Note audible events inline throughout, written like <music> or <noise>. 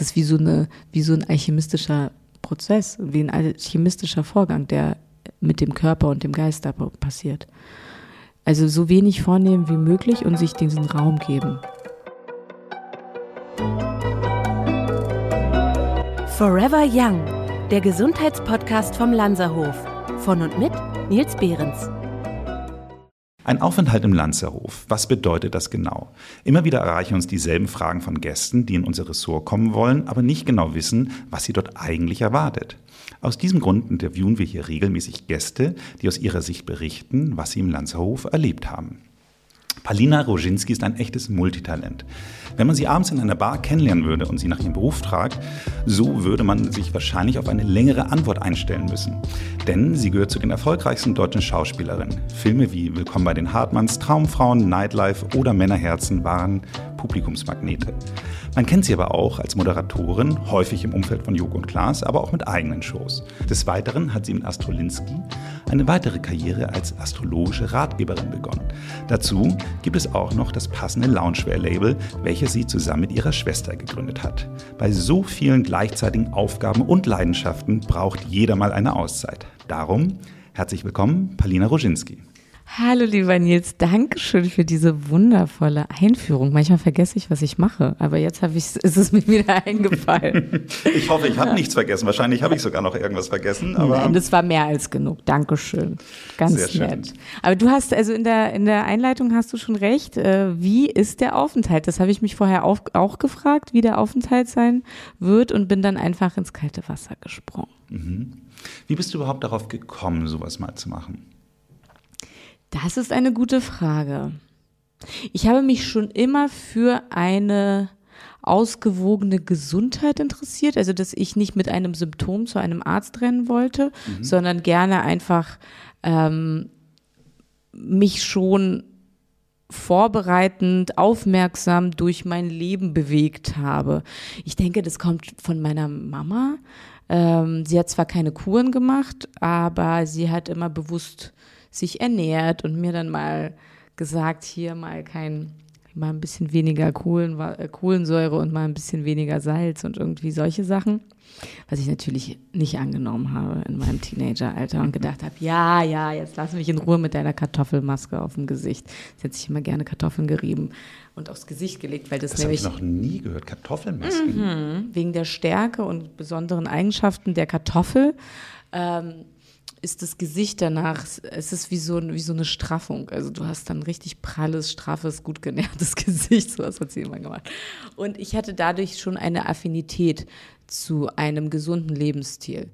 Ist wie so, eine, wie so ein alchemistischer Prozess, wie ein alchemistischer Vorgang, der mit dem Körper und dem Geist da passiert. Also so wenig vornehmen wie möglich und sich diesen Raum geben. Forever Young, der Gesundheitspodcast vom Lanzerhof. Von und mit Nils Behrens. Ein Aufenthalt im Lanzerhof. Was bedeutet das genau? Immer wieder erreichen uns dieselben Fragen von Gästen, die in unser Ressort kommen wollen, aber nicht genau wissen, was sie dort eigentlich erwartet. Aus diesem Grund interviewen wir hier regelmäßig Gäste, die aus ihrer Sicht berichten, was sie im Lanzerhof erlebt haben. Palina Roginski ist ein echtes Multitalent. Wenn man sie abends in einer Bar kennenlernen würde und sie nach ihrem Beruf fragt, so würde man sich wahrscheinlich auf eine längere Antwort einstellen müssen. Denn sie gehört zu den erfolgreichsten deutschen Schauspielerinnen. Filme wie Willkommen bei den Hartmanns, Traumfrauen, Nightlife oder Männerherzen waren Publikumsmagnete. Man kennt sie aber auch als Moderatorin, häufig im Umfeld von Joko und Klaas, aber auch mit eigenen Shows. Des Weiteren hat sie mit Astrolinski eine weitere Karriere als astrologische Ratgeberin begonnen. Dazu gibt es auch noch das passende Loungewear-Label, welches sie zusammen mit ihrer Schwester gegründet hat. Bei so vielen gleichzeitigen Aufgaben und Leidenschaften braucht jeder mal eine Auszeit. Darum herzlich willkommen, Palina Roginski. Hallo lieber Nils, danke schön für diese wundervolle Einführung. Manchmal vergesse ich, was ich mache, aber jetzt habe ich, ist es mir wieder <laughs> eingefallen. ich hoffe, ich habe nichts vergessen. Wahrscheinlich habe ich sogar noch irgendwas vergessen. Aber Nein, das war mehr als genug. Dankeschön. Ganz Sehr nett. Schön. Aber du hast, also in der, in der Einleitung hast du schon recht. Äh, wie ist der Aufenthalt? Das habe ich mich vorher auch, auch gefragt, wie der Aufenthalt sein wird und bin dann einfach ins kalte Wasser gesprungen. Mhm. Wie bist du überhaupt darauf gekommen, sowas mal zu machen? Das ist eine gute Frage. Ich habe mich schon immer für eine ausgewogene Gesundheit interessiert, also dass ich nicht mit einem Symptom zu einem Arzt rennen wollte, mhm. sondern gerne einfach ähm, mich schon vorbereitend, aufmerksam durch mein Leben bewegt habe. Ich denke, das kommt von meiner Mama. Ähm, sie hat zwar keine Kuren gemacht, aber sie hat immer bewusst sich ernährt und mir dann mal gesagt, hier mal kein, mal ein bisschen weniger Kohlen, äh, Kohlensäure und mal ein bisschen weniger Salz und irgendwie solche Sachen. Was ich natürlich nicht angenommen habe in meinem Teenageralter und gedacht habe, ja, ja, jetzt lass mich in Ruhe mit deiner Kartoffelmaske auf dem Gesicht. Sie hat sich immer gerne Kartoffeln gerieben und aufs Gesicht gelegt, weil das, das nämlich. Das habe ich noch nie gehört, Kartoffelmasken. Mhm, wegen der Stärke und besonderen Eigenschaften der Kartoffel. Ähm, ist das Gesicht danach, es ist wie so, wie so eine Straffung. Also du hast dann richtig pralles, straffes, gut genährtes <laughs> Gesicht, so was hat sie immer gemacht. Und ich hatte dadurch schon eine Affinität zu einem gesunden Lebensstil.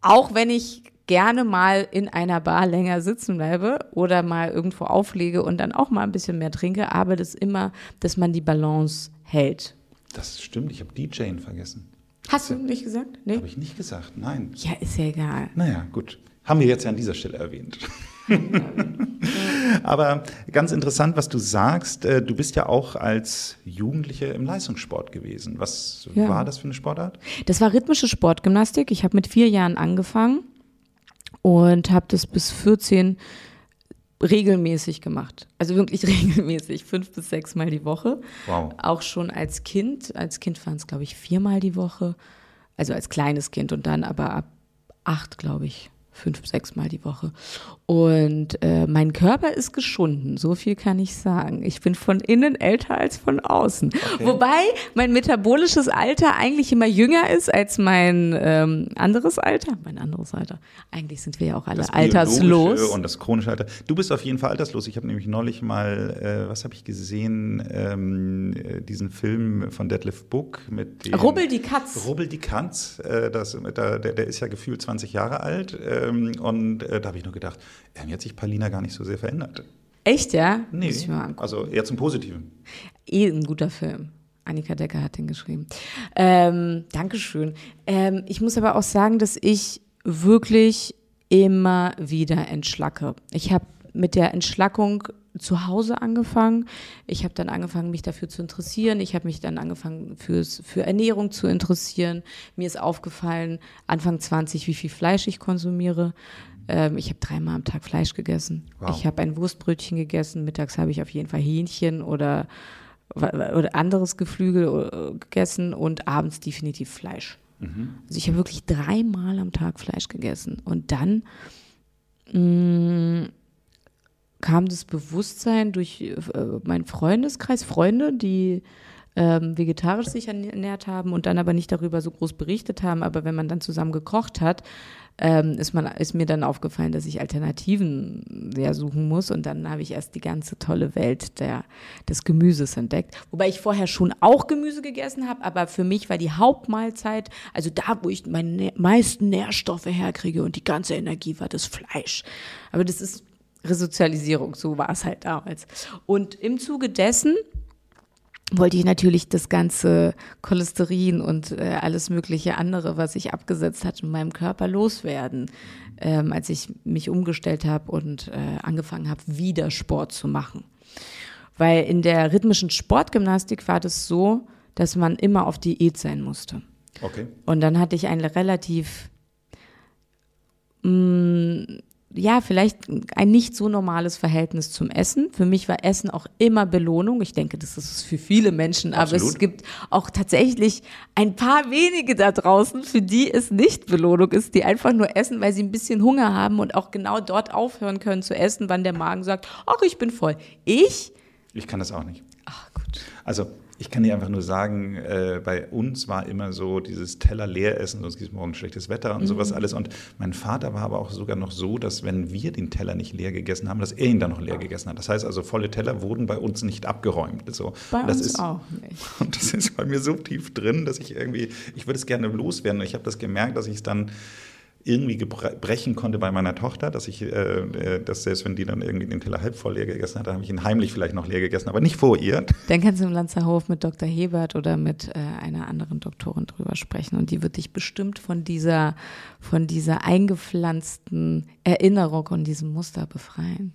Auch wenn ich gerne mal in einer Bar länger sitzen bleibe oder mal irgendwo auflege und dann auch mal ein bisschen mehr trinke, aber das immer, dass man die Balance hält. Das stimmt, ich habe DJing vergessen. Hast du nicht gesagt? Nee. Habe ich nicht gesagt, nein. Ja, ist ja egal. Naja, gut. Haben wir jetzt ja an dieser Stelle erwähnt. <laughs> Aber ganz interessant, was du sagst. Äh, du bist ja auch als Jugendliche im Leistungssport gewesen. Was ja. war das für eine Sportart? Das war rhythmische Sportgymnastik. Ich habe mit vier Jahren angefangen und habe das bis 14 regelmäßig gemacht. Also wirklich <laughs> regelmäßig, fünf bis sechs Mal die Woche. Wow. Auch schon als Kind. Als Kind waren es, glaube ich, viermal die Woche. Also als kleines Kind und dann aber ab acht, glaube ich fünf, sechs Mal die Woche. Und äh, mein Körper ist geschunden, so viel kann ich sagen. Ich bin von innen älter als von außen. Okay. Wobei mein metabolisches Alter eigentlich immer jünger ist als mein ähm, anderes Alter. Mein anderes Alter. Eigentlich sind wir ja auch alle das alterslos. Und das chronische Alter. Du bist auf jeden Fall alterslos. Ich habe nämlich neulich mal, äh, was habe ich gesehen, ähm, äh, diesen Film von Deadlift Book mit dem Rubbel die Katz. Rubbel die Katz. Äh, das, der, der ist ja gefühlt 20 Jahre alt. Ähm, und äh, da habe ich nur gedacht, irgendwie hat sich Palina gar nicht so sehr verändert. Echt, ja? Nee, also eher zum Positiven. Eh ein guter Film. Annika Decker hat den geschrieben. Ähm, Dankeschön. Ähm, ich muss aber auch sagen, dass ich wirklich immer wieder entschlacke. Ich habe mit der Entschlackung zu Hause angefangen. Ich habe dann angefangen, mich dafür zu interessieren. Ich habe mich dann angefangen, fürs, für Ernährung zu interessieren. Mir ist aufgefallen, Anfang 20, wie viel Fleisch ich konsumiere. Ähm, ich habe dreimal am Tag Fleisch gegessen. Wow. Ich habe ein Wurstbrötchen gegessen. Mittags habe ich auf jeden Fall Hähnchen oder oder anderes Geflügel äh, gegessen und abends definitiv Fleisch. Mhm. Also ich habe wirklich dreimal am Tag Fleisch gegessen. Und dann mh, mm, kam das Bewusstsein durch äh, meinen Freundeskreis, Freunde, die ähm, vegetarisch sich ernährt haben und dann aber nicht darüber so groß berichtet haben. Aber wenn man dann zusammen gekocht hat, ähm, ist, man, ist mir dann aufgefallen, dass ich Alternativen sehr suchen muss. Und dann habe ich erst die ganze tolle Welt der, des Gemüses entdeckt. Wobei ich vorher schon auch Gemüse gegessen habe, aber für mich war die Hauptmahlzeit, also da, wo ich meine meisten Nährstoffe herkriege und die ganze Energie, war das Fleisch. Aber das ist Resozialisierung, so war es halt damals. Und im Zuge dessen wollte ich natürlich das ganze Cholesterin und äh, alles mögliche andere, was sich abgesetzt hat in meinem Körper, loswerden, ähm, als ich mich umgestellt habe und äh, angefangen habe, wieder Sport zu machen. Weil in der rhythmischen Sportgymnastik war das so, dass man immer auf Diät sein musste. Okay. Und dann hatte ich ein relativ mh, mm, ja, vielleicht ein nicht so normales Verhältnis zum Essen. Für mich war Essen auch immer Belohnung. Ich denke, das ist es für viele Menschen, Absolut. aber es gibt auch tatsächlich ein paar wenige da draußen, für die es nicht Belohnung ist, die einfach nur essen, weil sie ein bisschen Hunger haben und auch genau dort aufhören können zu essen, wann der Magen sagt, ach, ich bin voll. Ich? Ich kann das auch nicht. Ach, gut. Also, ich kann dir einfach nur sagen, äh, bei uns war immer so dieses Teller leer essen, sonst gibt es morgen schlechtes Wetter und mhm. sowas alles. Und mein Vater war aber auch sogar noch so, dass wenn wir den Teller nicht leer gegessen haben, dass er ihn dann noch leer gegessen hat. Das heißt also, volle Teller wurden bei uns nicht abgeräumt. So. Bei das uns ist, auch nicht. <laughs> Und das ist bei mir so tief drin, dass ich irgendwie, ich würde es gerne loswerden. Ich habe das gemerkt, dass ich es dann irgendwie brechen konnte bei meiner Tochter, dass ich, äh, äh, dass selbst wenn die dann irgendwie den Teller halb voll leer gegessen hat, dann habe ich ihn heimlich vielleicht noch leer gegessen, aber nicht vor ihr. Dann kannst du im Lanzerhof mit Dr. Hebert oder mit äh, einer anderen Doktorin drüber sprechen und die wird dich bestimmt von dieser, von dieser eingepflanzten Erinnerung und diesem Muster befreien.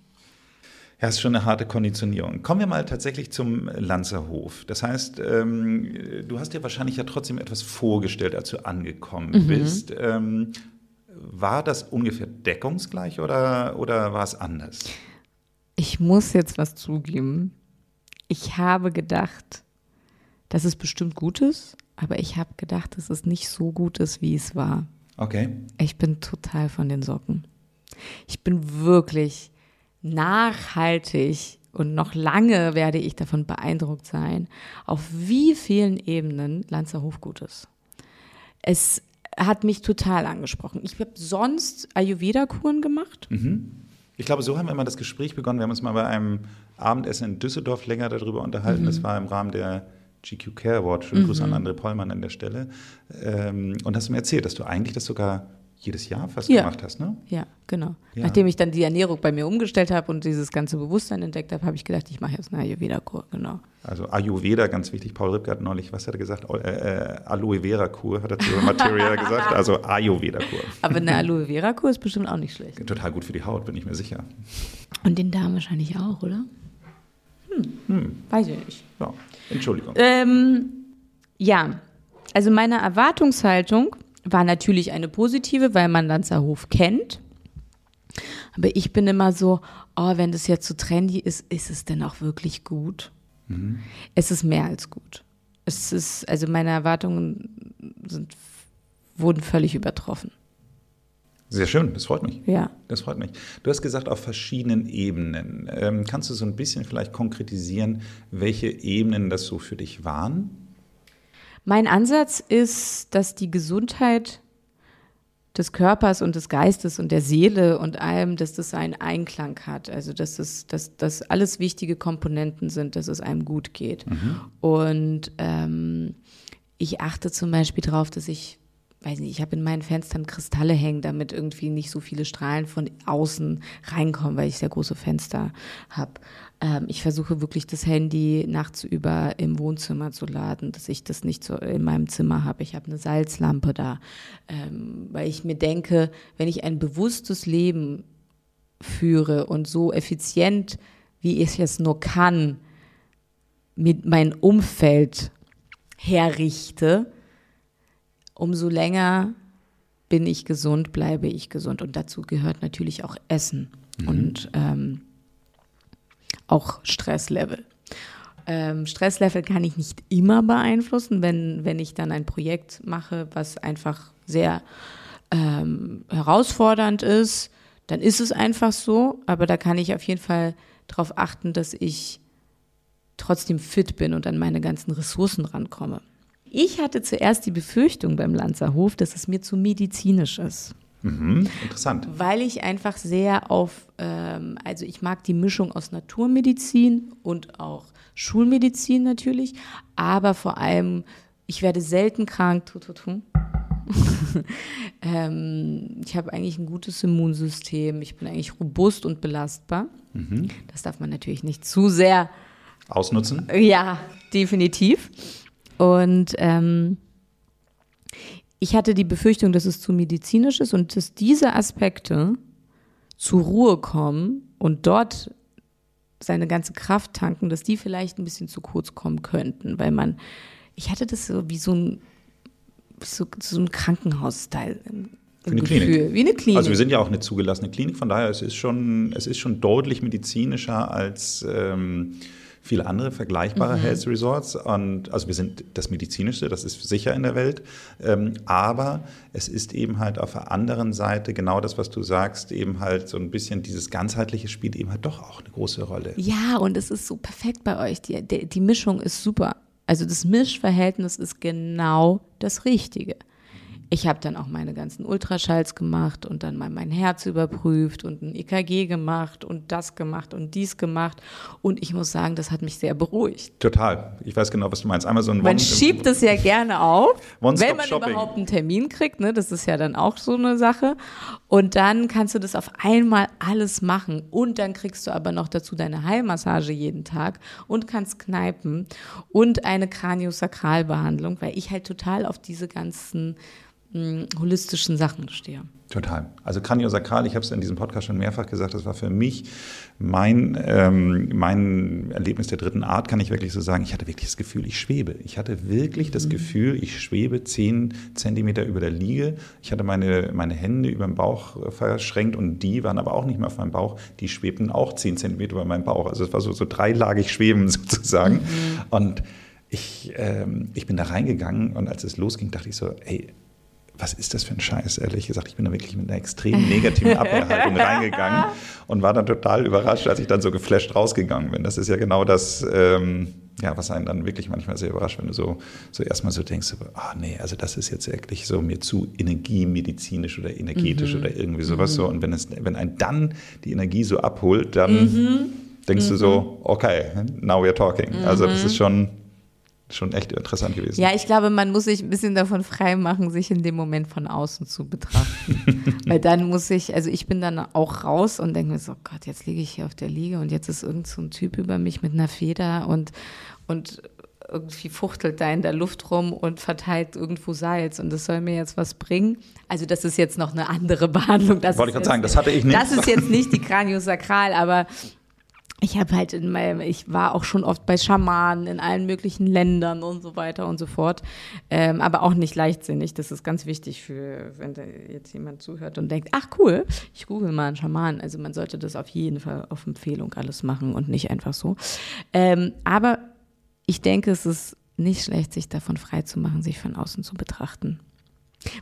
Ja, ist schon eine harte Konditionierung. Kommen wir mal tatsächlich zum Lanzerhof. Das heißt, ähm, du hast dir wahrscheinlich ja trotzdem etwas vorgestellt, als du angekommen mhm. bist. Ähm, war das ungefähr deckungsgleich oder, oder war es anders? Ich muss jetzt was zugeben. Ich habe gedacht, dass es bestimmt gut ist, aber ich habe gedacht, dass es nicht so gut ist, wie es war. Okay. Ich bin total von den Socken. Ich bin wirklich nachhaltig und noch lange werde ich davon beeindruckt sein, auf wie vielen Ebenen Lanzerhof gut ist. Es hat mich total angesprochen. Ich habe sonst Ayurveda-Kuren gemacht. Mhm. Ich glaube, so haben wir immer das Gespräch begonnen. Wir haben uns mal bei einem Abendessen in Düsseldorf länger darüber unterhalten. Mhm. Das war im Rahmen der GQ Care Award. Schönen Gruß mhm. an André Pollmann an der Stelle. Ähm, und hast du mir erzählt, dass du eigentlich das sogar jedes Jahr fast ja. gemacht hast, ne? Ja, genau. Ja. Nachdem ich dann die Ernährung bei mir umgestellt habe und dieses ganze Bewusstsein entdeckt habe, habe ich gedacht, ich mache jetzt eine Ayurveda-Kur, genau. Also Ayurveda, ganz wichtig. Paul Ripke hat neulich, was hat er gesagt? Äh, äh, Aloe Vera Kur, hat er zu <laughs> Materia gesagt. Also Ayurveda Kur. Aber eine Aloe Vera Kur ist bestimmt auch nicht schlecht. Total gut für die Haut, bin ich mir sicher. Und den Darm wahrscheinlich auch, oder? Hm, hm. weiß ich nicht. Ja, Entschuldigung. Ähm, ja, also meine Erwartungshaltung war natürlich eine positive, weil man Lanzerhof kennt. Aber ich bin immer so, oh, wenn das jetzt so trendy ist, ist es denn auch wirklich gut? Mhm. Es ist mehr als gut. Es ist, also meine Erwartungen sind, wurden völlig übertroffen. Sehr schön, das freut mich. Ja. Das freut mich. Du hast gesagt, auf verschiedenen Ebenen. Ähm, kannst du so ein bisschen vielleicht konkretisieren, welche Ebenen das so für dich waren? Mein Ansatz ist, dass die Gesundheit des Körpers und des Geistes und der Seele und allem, dass das einen Einklang hat. Also dass es, dass das alles wichtige Komponenten sind, dass es einem gut geht. Mhm. Und ähm, ich achte zum Beispiel darauf, dass ich weiß nicht, ich habe in meinen Fenstern Kristalle hängen, damit irgendwie nicht so viele Strahlen von außen reinkommen, weil ich sehr große Fenster habe. Ähm, ich versuche wirklich das Handy nachts über im Wohnzimmer zu laden, dass ich das nicht so in meinem Zimmer habe. Ich habe eine Salzlampe da, ähm, weil ich mir denke, wenn ich ein bewusstes Leben führe und so effizient, wie ich es nur kann, mit mein Umfeld herrichte, umso länger bin ich gesund, bleibe ich gesund. Und dazu gehört natürlich auch Essen mhm. und ähm, auch Stresslevel. Ähm, Stresslevel kann ich nicht immer beeinflussen, wenn, wenn ich dann ein Projekt mache, was einfach sehr ähm, herausfordernd ist, dann ist es einfach so. Aber da kann ich auf jeden Fall darauf achten, dass ich trotzdem fit bin und an meine ganzen Ressourcen rankomme. Ich hatte zuerst die Befürchtung beim Lanzerhof, dass es mir zu medizinisch ist. Mhm, interessant. Weil ich einfach sehr auf, ähm, also ich mag die Mischung aus Naturmedizin und auch Schulmedizin natürlich, aber vor allem, ich werde selten krank. Tu, tu, tu. <laughs> ähm, ich habe eigentlich ein gutes Immunsystem, ich bin eigentlich robust und belastbar. Mhm. Das darf man natürlich nicht zu sehr ausnutzen. Ja, definitiv. Und ähm, ich hatte die Befürchtung, dass es zu medizinisch ist und dass diese Aspekte zur Ruhe kommen und dort seine ganze Kraft tanken, dass die vielleicht ein bisschen zu kurz kommen könnten, weil man, ich hatte das so wie so ein, so, so ein Krankenhaus-Style. Für eine Gefühl. Klinik. Wie eine Klinik. Also wir sind ja auch eine zugelassene Klinik, von daher es ist schon, es ist schon deutlich medizinischer als ähm, viele andere vergleichbare mhm. Health Resorts. Und also wir sind das medizinischste, das ist sicher in der Welt. Ähm, aber es ist eben halt auf der anderen Seite genau das, was du sagst, eben halt so ein bisschen dieses ganzheitliche spielt eben halt doch auch eine große Rolle. Ja, und es ist so perfekt bei euch. Die, die, die Mischung ist super. Also das Mischverhältnis ist genau das Richtige. Ich habe dann auch meine ganzen Ultraschalls gemacht und dann mal mein Herz überprüft und ein EKG gemacht und das gemacht und dies gemacht. Und ich muss sagen, das hat mich sehr beruhigt. Total. Ich weiß genau, was du meinst. Einmal so ein Man One schiebt es ja gerne auf, wenn man Shopping. überhaupt einen Termin kriegt. Ne? Das ist ja dann auch so eine Sache. Und dann kannst du das auf einmal alles machen. Und dann kriegst du aber noch dazu deine Heilmassage jeden Tag und kannst kneipen und eine Kraniosakralbehandlung, weil ich halt total auf diese ganzen holistischen Sachen stehe. Total. Also Kraniosakral, ich habe es in diesem Podcast schon mehrfach gesagt, das war für mich mein, ähm, mein Erlebnis der dritten Art, kann ich wirklich so sagen. Ich hatte wirklich das Gefühl, ich schwebe. Ich hatte wirklich das mhm. Gefühl, ich schwebe zehn Zentimeter über der Liege. Ich hatte meine, meine Hände über dem Bauch verschränkt und die waren aber auch nicht mehr auf meinem Bauch. Die schwebten auch zehn Zentimeter über meinem Bauch. Also es war so, so dreilagig schweben <laughs> sozusagen. Mhm. Und ich, ähm, ich bin da reingegangen und als es losging, dachte ich so, ey, was ist das für ein Scheiß, ehrlich gesagt. Ich bin da wirklich mit einer extrem negativen Abwehrhaltung <laughs> reingegangen und war dann total überrascht, als ich dann so geflasht rausgegangen bin. Das ist ja genau das, ähm, ja, was einen dann wirklich manchmal sehr überrascht, wenn du so, so erstmal so denkst, ah oh, nee, also das ist jetzt wirklich so mir zu energiemedizinisch oder energetisch mhm. oder irgendwie sowas mhm. so. Und wenn, es, wenn einen dann die Energie so abholt, dann mhm. denkst du so, mhm. okay, now we're talking. Also das ist mhm. schon schon echt interessant gewesen. Ja, ich glaube, man muss sich ein bisschen davon frei machen, sich in dem Moment von außen zu betrachten. <laughs> Weil dann muss ich, also ich bin dann auch raus und denke mir so, oh Gott, jetzt liege ich hier auf der Liege und jetzt ist irgend so ein Typ über mich mit einer Feder und, und irgendwie fuchtelt da in der Luft rum und verteilt irgendwo Salz und das soll mir jetzt was bringen. Also das ist jetzt noch eine andere <laughs> Behandlung. Das Wollte ich gerade sagen, das hatte ich nicht. Das ist jetzt nicht die Kraniosakral, aber ich habe halt in meinem, ich war auch schon oft bei Schamanen in allen möglichen Ländern und so weiter und so fort. Ähm, aber auch nicht leichtsinnig. Das ist ganz wichtig für, wenn da jetzt jemand zuhört und denkt, ach cool, ich google mal einen Schamanen. Also man sollte das auf jeden Fall auf Empfehlung alles machen und nicht einfach so. Ähm, aber ich denke, es ist nicht schlecht, sich davon frei zu machen, sich von außen zu betrachten.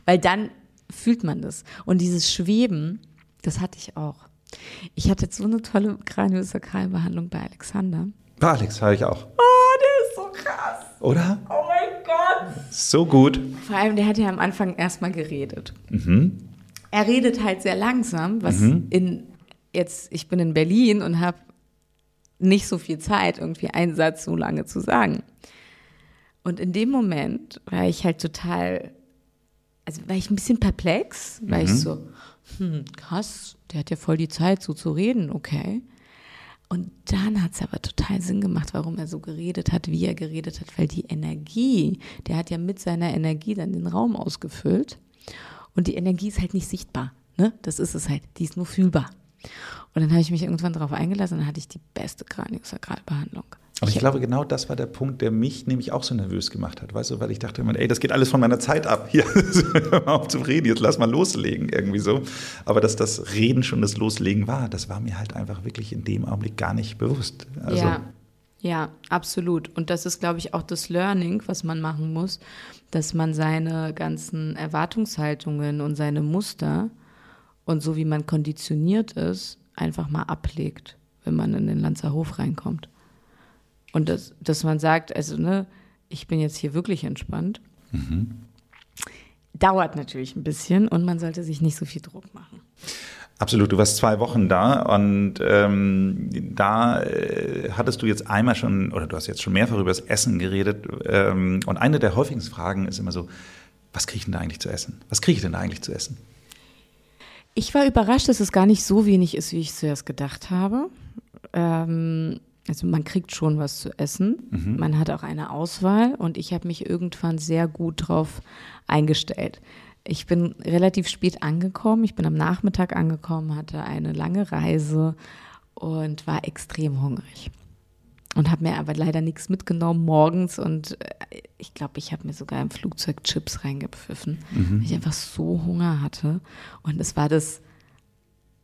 Weil dann fühlt man das. Und dieses Schweben, das hatte ich auch. Ich hatte jetzt so eine tolle Kraniosakralbehandlung bei Alexander. Bei Alex habe ich auch. Oh, der ist so krass. Oder? Oh mein Gott. So gut. Vor allem, der hat ja am Anfang erstmal geredet. Mhm. Er redet halt sehr langsam, was mhm. in jetzt, ich bin in Berlin und habe nicht so viel Zeit, irgendwie einen Satz so lange zu sagen. Und in dem Moment war ich halt total, also war ich ein bisschen perplex, weil mhm. ich so, hm, krass, der hat ja voll die Zeit, so zu reden, okay. Und dann hat es aber total Sinn gemacht, warum er so geredet hat, wie er geredet hat, weil die Energie, der hat ja mit seiner Energie dann den Raum ausgefüllt. Und die Energie ist halt nicht sichtbar. Ne? Das ist es halt, die ist nur fühlbar. Und dann habe ich mich irgendwann darauf eingelassen und dann hatte ich die beste Kraniosakralbehandlung. Aber ich glaube, genau das war der Punkt, der mich nämlich auch so nervös gemacht hat, weißt du, weil ich dachte immer, ey, das geht alles von meiner Zeit ab. <laughs> Hier, auf zu reden, jetzt lass mal loslegen, irgendwie so. Aber dass das Reden schon das Loslegen war, das war mir halt einfach wirklich in dem Augenblick gar nicht bewusst. Also, ja. Ja, absolut. Und das ist, glaube ich, auch das Learning, was man machen muss, dass man seine ganzen Erwartungshaltungen und seine Muster und so wie man konditioniert ist, einfach mal ablegt, wenn man in den Lanzerhof reinkommt. Und das, dass man sagt, also, ne, ich bin jetzt hier wirklich entspannt. Mhm. Dauert natürlich ein bisschen und man sollte sich nicht so viel Druck machen. Absolut, du warst zwei Wochen da und ähm, da äh, hattest du jetzt einmal schon, oder du hast jetzt schon mehrfach über das Essen geredet ähm, und eine der häufigsten Fragen ist immer so, was kriege ich denn da eigentlich zu essen? Was kriege ich denn da eigentlich zu essen? Ich war überrascht, dass es gar nicht so wenig ist, wie ich zuerst gedacht habe. Ähm, also man kriegt schon was zu essen. Mhm. Man hat auch eine Auswahl und ich habe mich irgendwann sehr gut drauf eingestellt. Ich bin relativ spät angekommen. Ich bin am Nachmittag angekommen, hatte eine lange Reise und war extrem hungrig. Und habe mir aber leider nichts mitgenommen morgens. Und äh, ich glaube, ich habe mir sogar im Flugzeug Chips reingepfiffen, mhm. weil ich einfach so Hunger hatte. Und es war das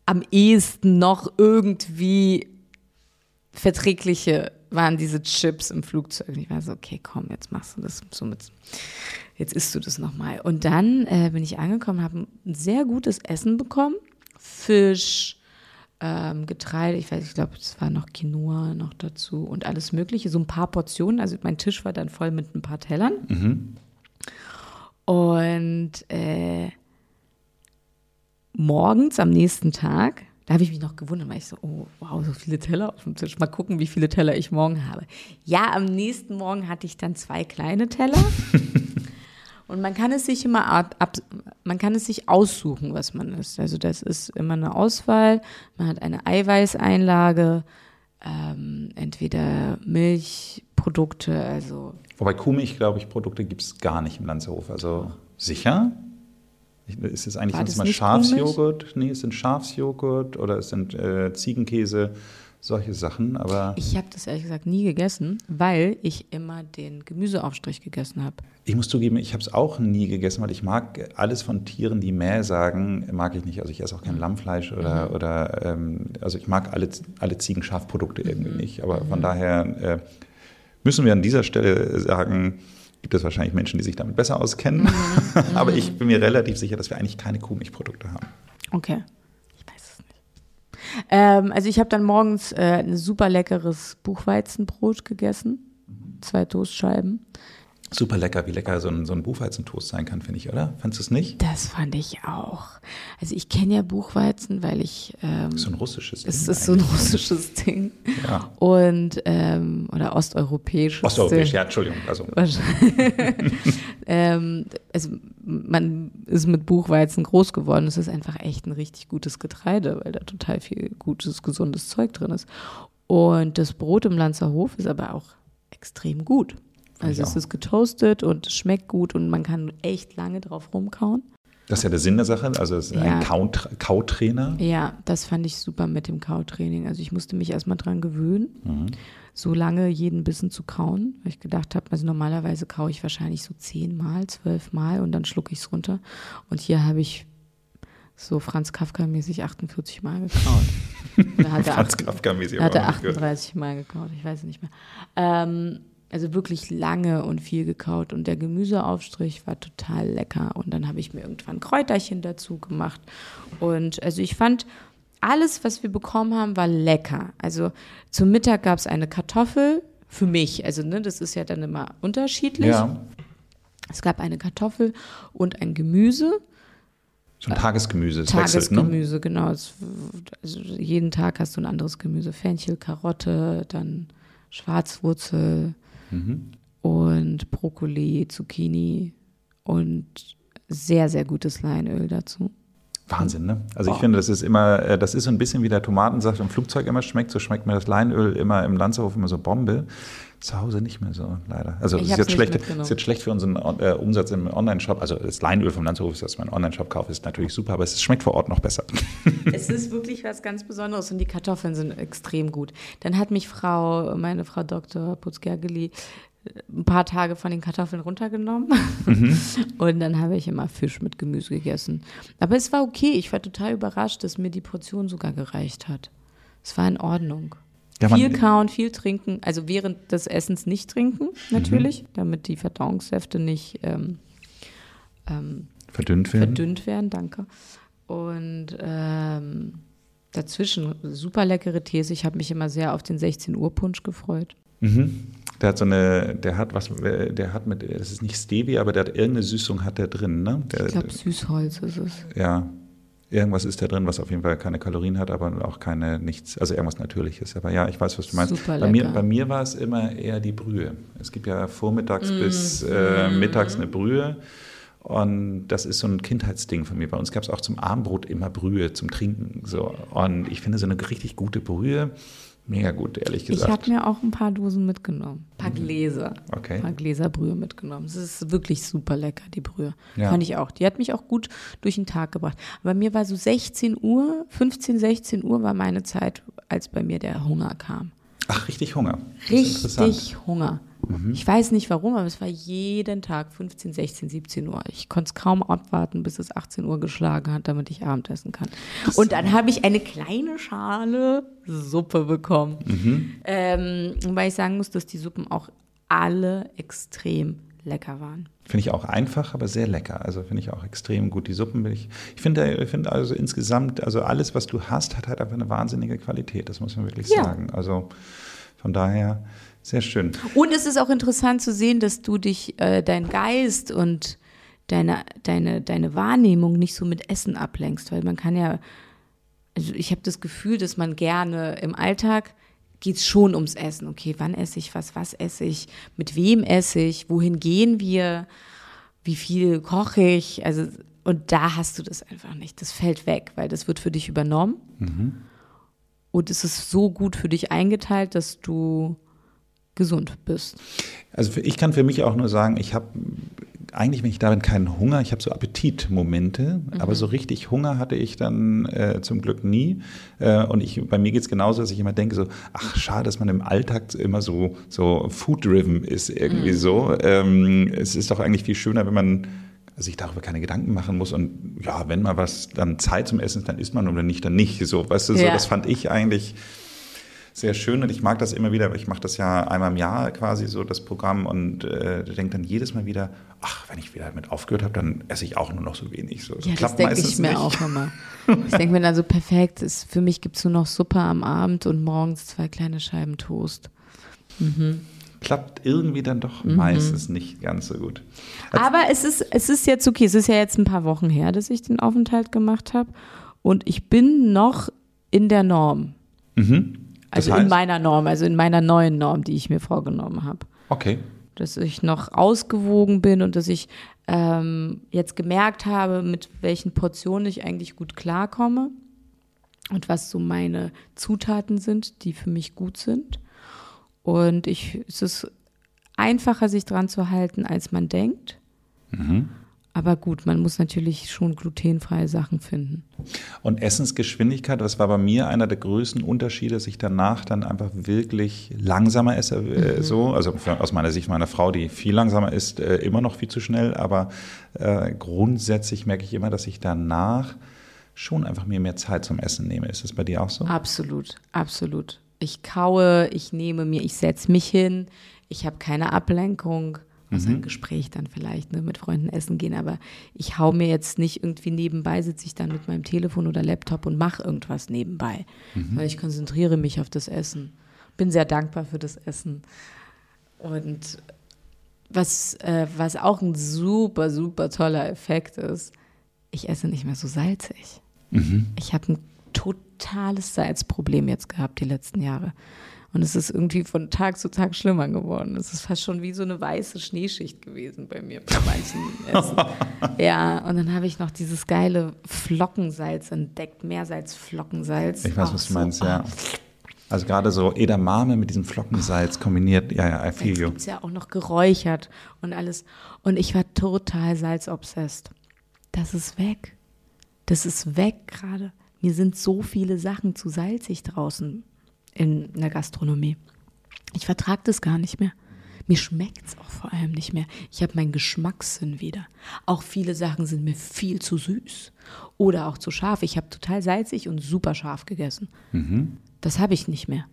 am ehesten noch irgendwie verträgliche waren diese Chips im Flugzeug. Und ich war so, okay, komm, jetzt machst du das so mit, jetzt isst du das nochmal. Und dann äh, bin ich angekommen, habe ein sehr gutes Essen bekommen. Fisch, ähm, Getreide, ich weiß, ich glaube, es war noch Quinoa noch dazu und alles Mögliche, so ein paar Portionen. Also mein Tisch war dann voll mit ein paar Tellern. Mhm. Und äh, morgens am nächsten Tag da habe ich mich noch gewundert, weil ich so, oh, wow, so viele Teller auf dem Tisch. Mal gucken, wie viele Teller ich morgen habe. Ja, am nächsten Morgen hatte ich dann zwei kleine Teller. <laughs> Und man kann es sich immer ab, ab, man kann es sich aussuchen, was man isst. Also das ist immer eine Auswahl. Man hat eine Eiweißeinlage, ähm, entweder Milchprodukte, also. Wobei Kuhmilch, glaube ich, Produkte gibt es gar nicht im Lanzerhof. Also sicher? Ist es eigentlich sonst mal Schafsjoghurt? Nee, es sind Schafsjoghurt oder es sind äh, Ziegenkäse, solche Sachen. Aber ich habe das ehrlich gesagt nie gegessen, weil ich immer den Gemüseaufstrich gegessen habe. Ich muss zugeben, ich habe es auch nie gegessen, weil ich mag alles von Tieren, die Mäh sagen, mag ich nicht. Also ich esse auch kein mhm. Lammfleisch oder, mhm. oder ähm, also ich mag alle, alle Ziegen-Schafprodukte irgendwie mhm. nicht. Aber von mhm. daher äh, müssen wir an dieser Stelle sagen, gibt es wahrscheinlich Menschen, die sich damit besser auskennen. <laughs> Mhm. Aber ich bin mir relativ sicher, dass wir eigentlich keine Kuhmilchprodukte haben. Okay. Ich weiß es nicht. Ähm, also ich habe dann morgens äh, ein super leckeres Buchweizenbrot gegessen. Zwei Toastscheiben. Super lecker, wie lecker so ein, so ein Buchweizentoast sein kann, finde ich, oder? Fandest du es nicht? Das fand ich auch. Also ich kenne ja Buchweizen, weil ich. Ähm, so ein russisches Ding. Es ist so ein russisches Ding. Ja. Und, ähm, oder osteuropäisches. Osteuropäisch, ja, Entschuldigung. Also. <laughs> ähm, also man ist mit Buchweizen groß geworden. Es ist einfach echt ein richtig gutes Getreide, weil da total viel gutes, gesundes Zeug drin ist. Und das Brot im Lanzerhof ist aber auch extrem gut. Also es ist getoastet und es schmeckt gut und man kann echt lange drauf rumkauen. Das ist ja der Sinn der Sache, also es ist ja. ein Kautrainer. Ja, das fand ich super mit dem Kautraining. Also ich musste mich erstmal dran gewöhnen, mhm. so lange jeden Bissen zu kauen, weil ich gedacht habe, also normalerweise kaue ich wahrscheinlich so zehnmal, zwölfmal und dann schlucke ich es runter. Und hier habe ich so Franz Kafka-mäßig 48 Mal gekaut. <laughs> Franz Kafka-mäßig. Hat er 38 Mal gekaut, ich weiß es nicht mehr. Ähm, also wirklich lange und viel gekaut und der Gemüseaufstrich war total lecker und dann habe ich mir irgendwann Kräuterchen dazu gemacht und also ich fand alles, was wir bekommen haben, war lecker. Also zum Mittag gab es eine Kartoffel für mich, also ne, das ist ja dann immer unterschiedlich. Ja. Es gab eine Kartoffel und ein Gemüse. So ein Tagesgemüse. Es Tagesgemüse, ne? genau. Also jeden Tag hast du ein anderes Gemüse. Fenchel, Karotte, dann Schwarzwurzel, mhm. und Brokkoli, Zucchini und sehr, sehr gutes Leinöl dazu. Wahnsinn, ne? Also ich oh. finde, das ist immer, äh, das ist so ein bisschen wie der Tomatensaft im Flugzeug immer schmeckt, so schmeckt mir das Leinöl immer im Lanzerhof immer so Bombe. Zu Hause nicht mehr so, leider. Also es ist, jetzt schlecht, ist jetzt schlecht für unseren äh, Umsatz im Online-Shop. Also das Leinöl vom Lanzerhof, das mein Online-Shop kaufe, ist natürlich super, aber es schmeckt vor Ort noch besser. <laughs> Es ist wirklich was ganz Besonderes und die Kartoffeln sind extrem gut. Dann hat mich Frau, meine Frau Dr. Putzgergeli, ein paar Tage von den Kartoffeln runtergenommen mhm. <laughs> und dann habe ich immer Fisch mit Gemüse gegessen. Aber es war okay. Ich war total überrascht, dass mir die Portion sogar gereicht hat. Es war in Ordnung. Ja, viel kauen, viel trinken, also während des Essens nicht trinken, natürlich, damit die Verdauungssäfte nicht ähm, ähm, Verdünnt werden. verdünnt werden, danke. Und ähm, dazwischen super leckere Tees. Ich habe mich immer sehr auf den 16 Uhr Punsch gefreut. Mhm. Der hat so eine, der hat was, äh, der hat mit, das ist nicht Stevia, aber der hat irgendeine Süßung hat der drin, ne? Der, Ich glaube, Süßholz ist es. ja, irgendwas ist da drin, was auf jeden Fall keine Kalorien hat, aber auch keine nichts, also irgendwas Natürliches. Aber ja, ich weiß, was du meinst. Super bei, mir, bei mir war es immer eher die Brühe. Es gibt ja vormittags Mm. bis äh, mittags eine Brühe. Und das ist so ein Kindheitsding von mir. Bei uns gab es auch zum Abendbrot immer Brühe zum Trinken. So. Und ich finde so eine richtig gute Brühe mega gut, ehrlich Ich gesagt. habe mir auch ein paar Dosen mitgenommen. Ein paar Gläser. Okay. Ein paar Gläser Brühe mitgenommen. Es ist wirklich super lecker, die Brühe. Ja. Fand ich auch. Die hat mich auch gut durch den Tag gebracht. Aber mir war so 16 Uhr, 15, 16 Uhr war meine Zeit, als bei mir der Hunger kam. Ach, richtig Hunger. Das ist interessant. Mhm. Ich weiß nicht warum, aber es war jeden Tag 15, 16, 17 Uhr. Ich konnte es kaum abwarten, bis es 18 Uhr geschlagen hat, damit ich Abendessen kann. Und dann habe ich eine kleine Schale Suppe bekommen. Mhm. Ähm, weil ich sagen muss, dass die Suppen auch alle extrem lecker waren. Finde ich auch einfach, aber sehr lecker. Also finde ich auch extrem gut. Die Suppen bin ich. Ich finde, ich finde also insgesamt, also alles, was du hast, hat halt einfach eine wahnsinnige Qualität. Das muss man wirklich Ja. sagen. Also von daher sehr schön. Und es ist auch interessant zu sehen, dass du dich, äh, dein Geist und deine, deine, deine Wahrnehmung nicht so mit Essen ablenkst, weil man kann ja, also ich habe das Gefühl, dass man gerne im Alltag geht es schon ums Essen. Okay, wann esse ich was, was esse ich, mit wem esse ich, wohin gehen wir, wie viel koche ich, also und da hast du das einfach nicht. Das fällt weg, weil das wird für dich übernommen. Und es ist so gut für dich eingeteilt, dass du gesund bist. Also ich kann für mich auch nur sagen, ich habe eigentlich, wenn ich da bin, keinen Hunger. Ich habe so Appetitmomente, aber so richtig Hunger hatte ich dann äh, zum Glück nie. Äh, und ich, bei mir geht es genauso, dass ich immer denke so, ach schade, dass man im Alltag immer so, so food-driven ist irgendwie so. Ähm, es ist doch eigentlich viel schöner, wenn man sich darüber keine Gedanken machen muss und ja, wenn mal was dann Zeit zum Essen ist, dann isst man oder nicht, dann nicht. So, weißt du, so, Ja. das fand ich eigentlich sehr schön und ich mag das immer wieder, weil ich mache das ja einmal im Jahr quasi so, das Programm und äh, denke dann jedes Mal wieder, ach, wenn ich wieder damit aufgehört habe, dann esse ich auch nur noch so wenig. So, das Ja, das denke ich mir nicht. auch immer. <laughs> Ich denke mir dann so, perfekt, ist, für mich gibt es nur noch Suppe am Abend und morgens zwei kleine Scheiben Toast. Klappt irgendwie dann doch Mhm. meistens nicht ganz so gut. Aber es ist, es ist jetzt okay, es ist ja jetzt ein paar Wochen her, dass ich den Aufenthalt gemacht habe und ich bin noch in der Norm. Mhm. Das Also in heißt? meiner Norm, also in meiner neuen Norm, die ich mir vorgenommen habe. Okay. dass ich noch ausgewogen bin und dass ich ähm, jetzt gemerkt habe, mit welchen Portionen ich eigentlich gut klarkomme und was so meine Zutaten sind, die für mich gut sind. Und ich, es ist einfacher, sich dran zu halten, als man denkt. Aber gut, man muss natürlich schon glutenfreie Sachen finden. Und Essensgeschwindigkeit, das war bei mir einer der größten Unterschiede, dass ich danach dann einfach wirklich langsamer esse, Mhm. äh, so. Also aus meiner Sicht meiner Frau, die viel langsamer ist, äh, immer noch viel zu schnell. Aber äh, grundsätzlich merke ich immer, dass ich danach schon einfach mir mehr Zeit zum Essen nehme. Ist das bei dir auch so? Absolut, absolut. Ich kaue, ich nehme mir, ich setze mich hin, ich habe keine Ablenkung. Also ein Gespräch dann vielleicht, ne, mit Freunden essen gehen, aber ich hau mir jetzt nicht irgendwie nebenbei, sitze ich dann mit meinem Telefon oder Laptop und mache irgendwas nebenbei. Weil ich konzentriere mich auf das Essen. Bin sehr dankbar für das Essen. Und was, äh, was auch ein super, super toller Effekt ist, ich esse nicht mehr so salzig. Ich habe ein totales Salzproblem jetzt gehabt die letzten Jahre. Und es ist irgendwie von Tag zu Tag schlimmer geworden. Es ist fast schon wie so eine weiße Schneeschicht gewesen bei mir bei manchen <laughs> Essen. Ja, und dann habe ich noch dieses geile Flockensalz entdeckt, Meersalz-Flockensalz. Ich weiß, was du so, meinst, ah, ja. Also gerade so Edamame mit diesem Flockensalz kombiniert, ja, ja, I feel you. es ja auch noch geräuchert und alles. Und ich war total salzobsessed. Das ist weg. Das ist weg gerade. Mir sind so viele Sachen zu salzig draußen in der Gastronomie. Ich vertrage das gar nicht mehr. Mir schmeckt es auch vor allem nicht mehr. Ich habe meinen Geschmackssinn wieder. Auch viele Sachen sind mir viel zu süß oder auch zu scharf. Ich habe total salzig und super scharf gegessen. Das habe ich nicht mehr.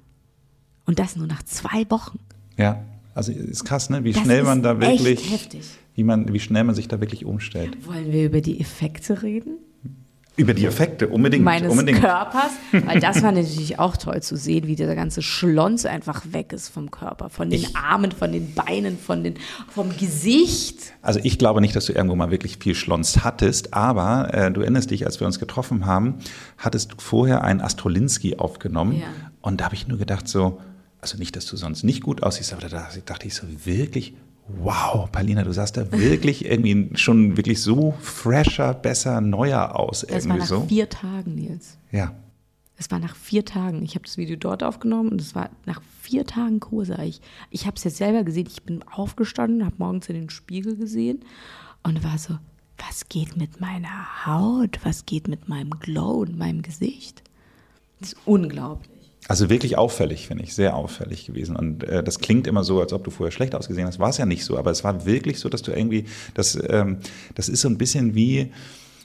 Und das nur nach zwei Wochen. Ja, also ist krass, ne? Wie Das schnell man da wirklich, wie man, wie schnell man sich da wirklich umstellt. Wollen wir über die Effekte reden? Über die Effekte, unbedingt, meines unbedingt. Körpers, weil das war <laughs> natürlich auch toll zu sehen, wie dieser ganze Schlons einfach weg ist vom Körper, von den Armen, von den Beinen, von den, vom Gesicht. Also ich glaube nicht, dass du irgendwo mal wirklich viel Schlons hattest, aber äh, du erinnerst dich, als wir uns getroffen haben, hattest du vorher einen Astrolinski aufgenommen Ja. und da habe ich nur gedacht so, also nicht, dass du sonst nicht gut aussiehst, aber da dachte ich so wirklich, wow, Paulina, du sahst da wirklich irgendwie schon wirklich so fresher, besser, neuer aus Das war irgendwie nach so. vier Tagen, Nils. Ja. Es war nach vier Tagen. Ich habe das Video dort aufgenommen und es war nach vier Tagen Kurse. Ich, ich habe es jetzt selber gesehen. Ich bin aufgestanden, habe morgens in den Spiegel gesehen und war so, was geht mit meiner Haut? Was geht mit meinem Glow und meinem Gesicht? Das ist unglaublich. Also wirklich auffällig, finde ich, sehr auffällig gewesen. Und äh, das klingt immer so, als ob du vorher schlecht ausgesehen hast. War es ja nicht so, aber es war wirklich so, dass du irgendwie, das, ähm, das ist so ein bisschen wie,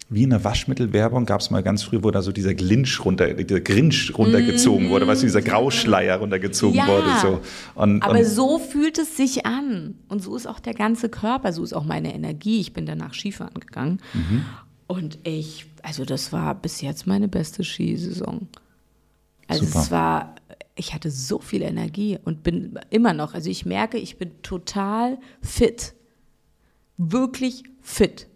wie in der Waschmittelwerbung gab es mal ganz früh, wo da so dieser Glinch runter, dieser Grinch runtergezogen wurde, weißt du, dieser Grauschleier runtergezogen Ja. wurde. So. Und, Aber und, so fühlt es sich an. Und so ist auch der ganze Körper, so ist auch meine Energie. Ich bin danach Skifahren gegangen. Mhm. Und ich, also das war bis jetzt meine beste Skisaison. Also Super. es war, ich hatte so viel Energie und bin immer noch, also ich merke, ich bin total fit. Wirklich fit.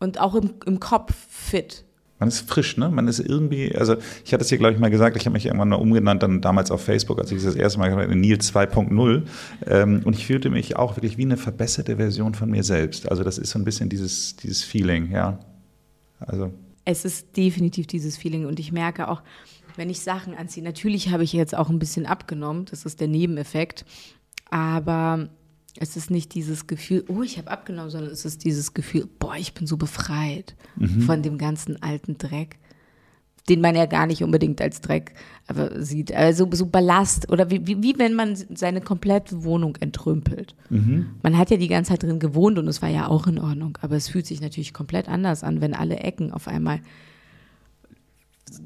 Und auch im, im Kopf fit. man ist frisch, ne? Man ist irgendwie, also ich hatte es dir, glaube ich, mal gesagt, ich habe mich irgendwann mal umgenannt, dann damals auf Facebook, als ich das erste Mal gemacht habe, Nils 2.0. Ähm, und ich fühlte mich auch wirklich wie eine verbesserte Version von mir selbst. Also das ist so ein bisschen dieses, dieses Feeling, ja. Also Es ist definitiv dieses Feeling und ich merke auch, wenn ich Sachen anziehe, natürlich habe ich jetzt auch ein bisschen abgenommen, das ist der Nebeneffekt, aber es ist nicht dieses Gefühl, oh, ich habe abgenommen, sondern es ist dieses Gefühl, boah, ich bin so befreit von dem ganzen alten Dreck, den man ja gar nicht unbedingt als Dreck aber sieht, also so Ballast oder wie, wie, wie wenn man seine komplette Wohnung entrümpelt. Man hat ja die ganze Zeit drin gewohnt und es war ja auch in Ordnung, aber es fühlt sich natürlich komplett anders an, wenn alle Ecken auf einmal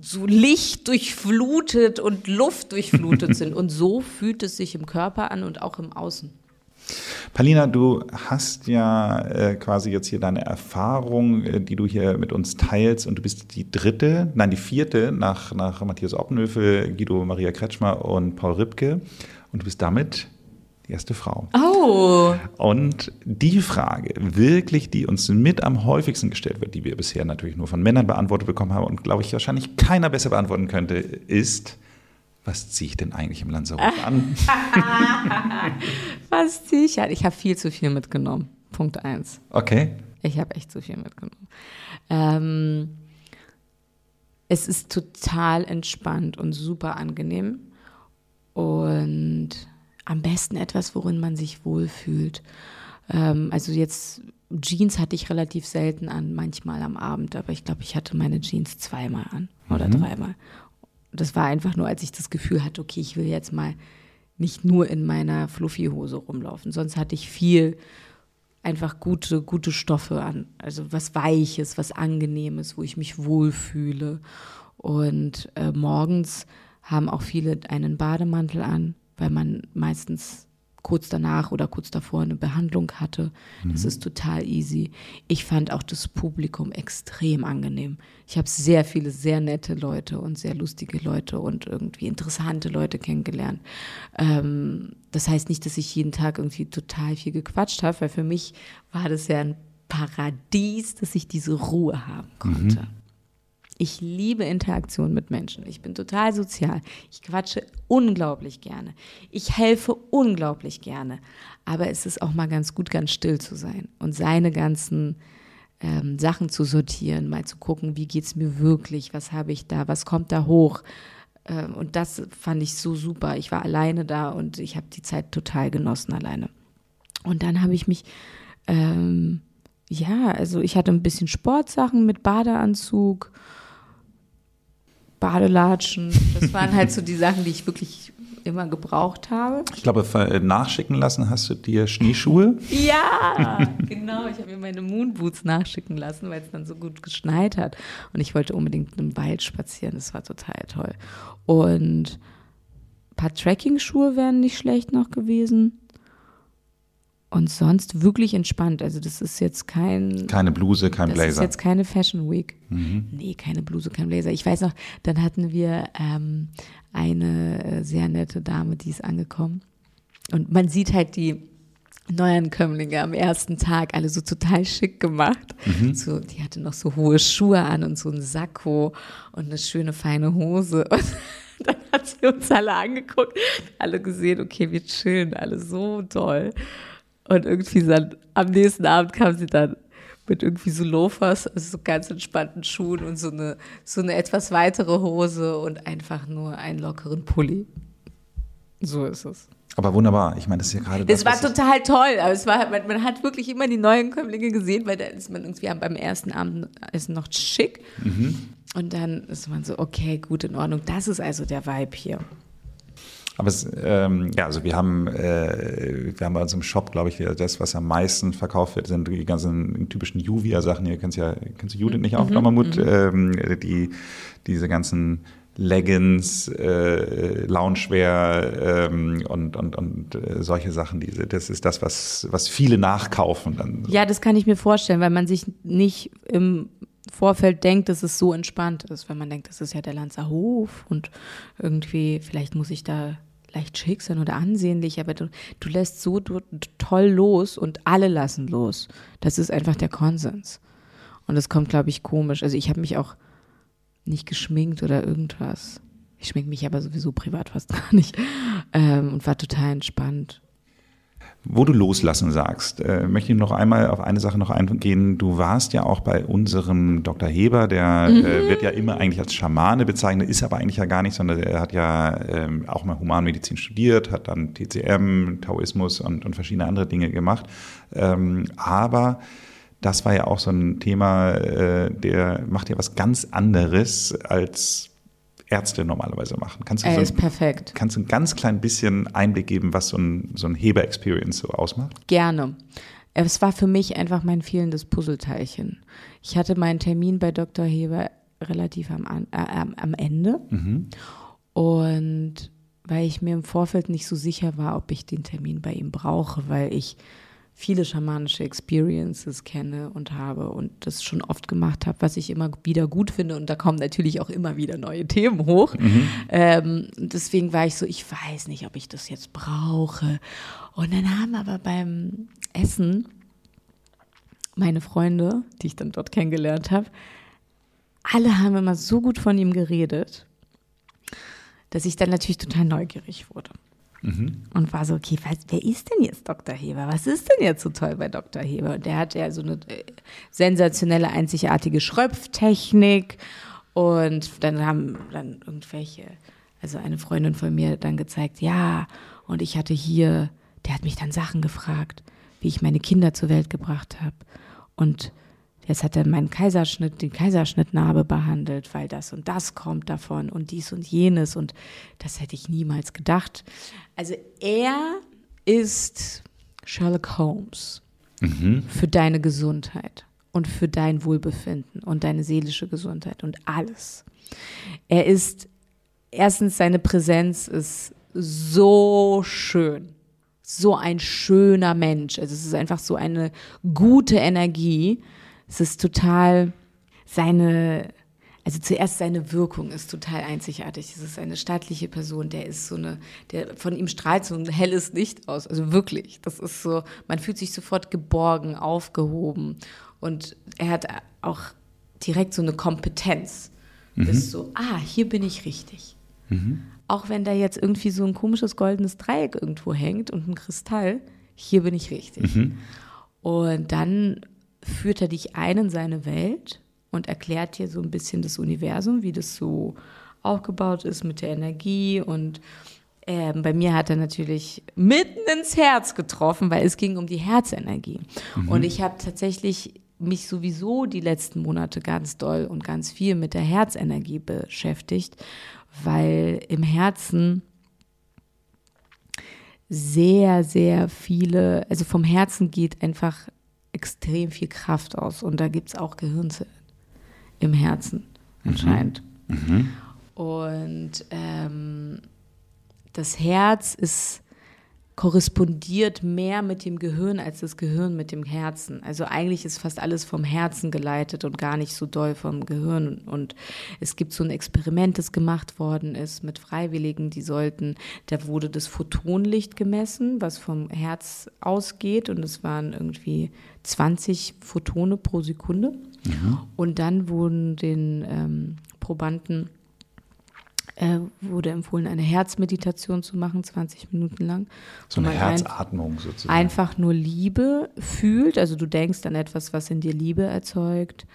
so Licht durchflutet und Luft durchflutet sind. Und so fühlt es sich im Körper an und auch im Außen. Palina, du hast ja äh, quasi jetzt hier deine Erfahrung, äh, die du hier mit uns teilst und du bist die dritte, nein, die vierte nach, nach Matthias Oppenhöfel, Guido Maria Kretschmer und Paul Ripke und du bist damit die erste Frau. Oh. Und die Frage, wirklich, die uns mit am häufigsten gestellt wird, die wir bisher natürlich nur von Männern beantwortet bekommen haben und glaube ich wahrscheinlich keiner besser beantworten könnte, ist, was ziehe ich denn eigentlich im Lanzarote <laughs> an? <laughs> Was ziehe ich an? Ich habe viel zu viel mitgenommen. Punkt eins. Okay. Ich habe echt zu viel mitgenommen. Ähm, es ist total entspannt und super angenehm. Und am besten etwas, worin man sich wohlfühlt. Ähm, also jetzt Jeans hatte ich relativ selten an, manchmal am Abend, aber ich glaube, ich hatte meine Jeans zweimal an oder dreimal. Das war einfach nur, als ich das Gefühl hatte, okay, ich will jetzt mal nicht nur in meiner Fluffy-Hose rumlaufen. Sonst hatte ich viel einfach gute, gute Stoffe an. Also was Weiches, was Angenehmes, wo ich mich wohlfühle. Und äh, morgens haben auch viele einen Bademantel an, weil man meistens kurz danach oder kurz davor eine Behandlung hatte. Das ist total easy. Ich fand auch das Publikum extrem angenehm. Ich habe sehr viele sehr nette Leute und sehr lustige Leute und irgendwie interessante Leute kennengelernt. Ähm, das heißt nicht, dass ich jeden Tag irgendwie total viel gequatscht habe, weil für mich war das ja ein Paradies, dass ich diese Ruhe haben konnte. Ich liebe Interaktion mit Menschen. Ich bin total sozial. Ich quatsche unglaublich gerne. Ich helfe unglaublich gerne. Aber es ist auch mal ganz gut, ganz still zu sein und seine ganzen ähm, Sachen zu sortieren, mal zu gucken, wie geht's mir wirklich, was habe ich da, was kommt da hoch. Ähm, und das fand ich so super. Ich war alleine da und ich habe die Zeit total genossen alleine. Und dann habe ich mich ähm, ja, also ich hatte ein bisschen Sportsachen mit Badeanzug, Badelatschen. Das waren halt so die Sachen, die ich wirklich immer gebraucht habe. Ich glaube, ver- nachschicken lassen hast du dir Schneeschuhe. Ja, genau. Ich habe mir meine Moonboots nachschicken lassen, weil es dann so gut geschneit hat. Und ich wollte unbedingt im Wald spazieren. Das war total toll. Und paar Tracking-Schuhe wären nicht schlecht noch gewesen. Und sonst wirklich entspannt. Also das ist jetzt kein. Keine Bluse, kein das Blazer. Das ist jetzt keine Fashion Week. Mhm. Nee, keine Bluse, kein Blazer. Ich weiß noch, dann hatten wir ähm, eine äh, sehr nette Dame, die ist angekommen. Und man sieht halt die Neuankömmlinge am ersten Tag alle so total schick gemacht. Mhm. So, die hatte noch so hohe Schuhe an und so ein Sakko und eine schöne feine Hose. <laughs> Und dann hat sie uns alle angeguckt, alle gesehen, okay, wir chillen alle so toll. Und irgendwie dann, am nächsten Abend kam sie dann mit irgendwie so Loafers, also so ganz entspannten Schuhen und so eine, so eine etwas weitere Hose und einfach nur einen lockeren Pulli. So ist es. Aber wunderbar. Ich meine, das ist ja gerade das. War total toll, aber es war, man, man, hat wirklich immer die neuen Kömmlinge gesehen, weil da ist man irgendwie beim ersten Abend ist noch schick. Mhm. Und dann ist man so, okay, gut, in Ordnung. Das ist also der Vibe hier. Aber es, ähm, ja, also wir haben, äh, wir haben bei uns im Shop, glaube ich, das, was am meisten verkauft wird, sind die ganzen typischen Juvia-Sachen. Hier kennst ja, kennst du Judith nicht auch, mhm, Mammut? Mhm. Ähm, die, diese ganzen Leggings, äh, Loungewear ähm, und, und, und äh, solche Sachen. Diese, das ist das, was, was viele nachkaufen. Dann. Ja, das kann ich mir vorstellen, weil man sich nicht im Vorfeld denkt, dass es so entspannt ist, wenn man denkt, das ist ja der Lanzer Hof und irgendwie, vielleicht muss ich da leicht schick sein oder ansehnlich, aber du, du lässt so du, toll los und alle lassen los. Das ist einfach der Konsens. Und das kommt, glaube ich, komisch. Also ich habe mich auch nicht geschminkt oder irgendwas. Ich schminke mich aber sowieso privat fast <laughs> gar nicht ähm, und war total entspannt. Wo du loslassen sagst, äh, möchte ich noch einmal auf eine Sache noch eingehen. Du warst ja auch bei unserem Dr. Heber, der mhm. äh, wird ja immer eigentlich als Schamane bezeichnet, ist aber eigentlich ja gar nicht, sondern er hat ja ähm, auch mal Humanmedizin studiert, hat dann TCM, Taoismus und, und verschiedene andere Dinge gemacht. Ähm, aber das war ja auch so ein Thema, äh, der macht ja was ganz anderes als Ärzte normalerweise machen. Kannst du er so ist perfekt. Kannst du ein ganz klein bisschen Einblick geben, was so ein, so ein Heber-Experience so ausmacht? Gerne. Es war für mich einfach mein fehlendes Puzzleteilchen. Ich hatte meinen Termin bei Dr. Heber relativ am, äh, am Ende. Mhm. Und weil ich mir im Vorfeld nicht so sicher war, ob ich den Termin bei ihm brauche, weil ich viele schamanische Experiences kenne und habe und das schon oft gemacht habe, was ich immer wieder gut finde. Und da kommen natürlich auch immer wieder neue Themen hoch. Mhm. Ähm, deswegen war ich so, ich weiß nicht, ob ich das jetzt brauche. Und dann haben aber beim Essen meine Freunde, die ich dann dort kennengelernt habe, alle haben immer so gut von ihm geredet, dass ich dann natürlich total neugierig wurde. Mhm. Und war so, okay, was, wer ist denn jetzt Dr. Heber? Was ist denn jetzt so toll bei Dr. Heber? Und der hat ja so eine äh, sensationelle, einzigartige Schröpftechnik. Und dann haben dann irgendwelche, also eine Freundin von mir dann gezeigt, ja, und ich hatte hier, der hat mich dann Sachen gefragt, wie ich meine Kinder zur Welt gebracht habe. Und Jetzt hat er meinen Kaiserschnitt, den Kaiserschnittnarbe behandelt, weil das und das kommt davon und dies und jenes und das hätte ich niemals gedacht. Also er ist Sherlock Holmes mhm. für deine Gesundheit und für dein Wohlbefinden und deine seelische Gesundheit und alles. Er ist, erstens, seine Präsenz ist so schön. So ein schöner Mensch. Also es ist einfach so eine gute Energie es ist total seine, also zuerst seine Wirkung ist total einzigartig. Es ist eine staatliche Person, der ist so eine, der von ihm strahlt so ein helles Licht aus. Also wirklich, das ist so, man fühlt sich sofort geborgen, aufgehoben und er hat auch direkt so eine Kompetenz. Mhm. Ist so, ah, hier bin ich richtig. Mhm. Auch wenn da jetzt irgendwie so ein komisches goldenes Dreieck irgendwo hängt und ein Kristall, hier bin ich richtig. Mhm. Und dann führt er dich ein in seine Welt und erklärt dir so ein bisschen das Universum, wie das so aufgebaut ist mit der Energie und äh, bei mir hat er natürlich mitten ins Herz getroffen, weil es ging um die Herzenergie. Mhm. Und ich habe tatsächlich mich sowieso die letzten Monate ganz doll und ganz viel mit der Herzenergie beschäftigt, weil im Herzen sehr, sehr viele, also vom Herzen geht einfach extrem viel Kraft aus. Und da gibt es auch Gehirnzellen im Herzen mhm. anscheinend. Mhm. Und ähm, das Herz ist korrespondiert mehr mit dem Gehirn als das Gehirn mit dem Herzen. Also eigentlich ist fast alles vom Herzen geleitet und gar nicht so doll vom Gehirn. Und es gibt so ein Experiment, das gemacht worden ist mit Freiwilligen, die sollten, da wurde das Photonlicht gemessen, was vom Herz ausgeht und es waren irgendwie 20 Photone pro Sekunde. Mhm. Und dann wurden den ähm, Probanden äh, wurde empfohlen, eine Herzmeditation zu machen, 20 Minuten lang. So eine Herzatmung sozusagen. Einfach nur Liebe fühlt, also du denkst an etwas, was in dir Liebe erzeugt,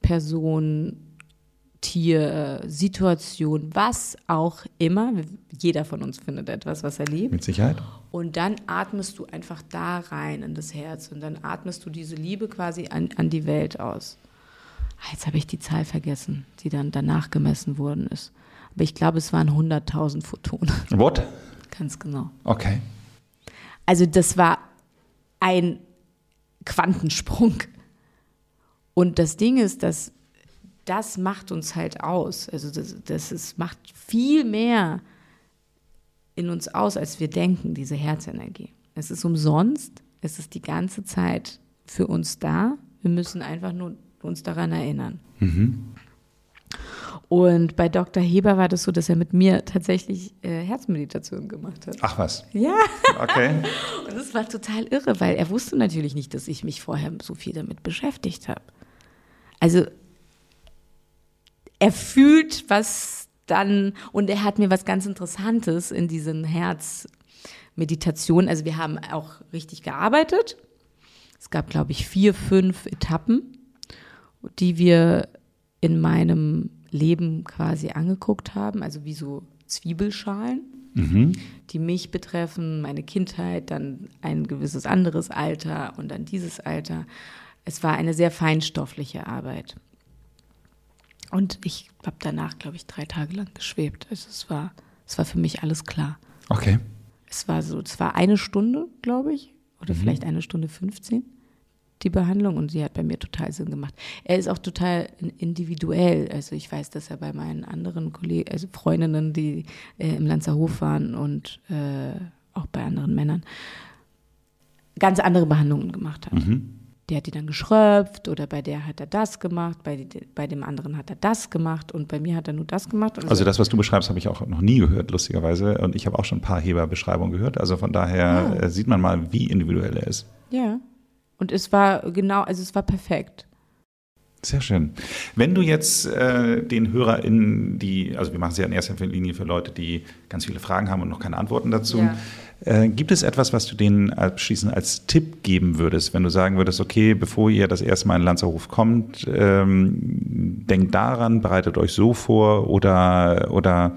Person, Tier, Situation, was auch immer. Jeder von uns findet etwas, was er liebt. Mit Sicherheit. Und dann atmest du einfach da rein in das Herz und dann atmest du diese Liebe quasi an, an die Welt aus. Ah, jetzt habe ich die Zahl vergessen, die dann danach gemessen worden ist. Aber ich glaube, es waren 100.000 Photonen. What? Ganz genau. Okay. Also das war ein Quantensprung. Und das Ding ist, dass das macht uns halt aus. Also das, das ist, macht viel mehr in uns aus, als wir denken, diese Herzenergie. Es ist umsonst, es ist die ganze Zeit für uns da. Wir müssen einfach nur uns daran erinnern. Mhm. Und bei Dr. Heber war das so, dass er mit mir tatsächlich äh, Herzmeditation gemacht hat. Ach was. Ja. Okay. <laughs> Und das war total irre, weil er wusste natürlich nicht, dass ich mich vorher so viel damit beschäftigt habe. Also er fühlt, was dann, und er hat mir was ganz Interessantes in diesen Herzmeditationen, also wir haben auch richtig gearbeitet. Es gab, glaube ich, vier, fünf Etappen, die wir in meinem Leben quasi angeguckt haben, also wie so Zwiebelschalen, mhm. die mich betreffen, meine Kindheit, dann ein gewisses anderes Alter und dann dieses Alter. Es war eine sehr feinstoffliche Arbeit. Und ich habe danach, glaube ich, drei Tage lang geschwebt. Also es war, es war für mich alles klar. Okay. Es war so, es war eine Stunde, glaube ich, oder mhm. vielleicht eine Stunde 15 die Behandlung und sie hat bei mir total Sinn gemacht. Er ist auch total individuell. Also ich weiß, dass er bei meinen anderen Kollegen, also Freundinnen, die äh, im Lanzerhof waren und äh, auch bei anderen Männern, ganz andere Behandlungen gemacht hat. Mhm. Der hat die dann geschröpft oder bei der hat er das gemacht, bei, bei dem anderen hat er das gemacht und bei mir hat er nur das gemacht. Also, also das, was du beschreibst, habe ich auch noch nie gehört, lustigerweise. Und ich habe auch schon ein paar Heberbeschreibungen gehört. Also von daher ja. Äh, sieht man mal, wie individuell er ist. Ja. Und es war genau, also es war perfekt. Sehr schön. Wenn du jetzt äh, den HörerInnen, die, also wir machen es ja in erster Linie für Leute, die ganz viele Fragen haben und noch keine Antworten dazu, ja. äh, gibt es etwas, was du denen abschließend als Tipp geben würdest, wenn du sagen würdest, okay, bevor ihr das erste Mal in Lanzerhof kommt, ähm, denkt daran, bereitet euch so vor oder, oder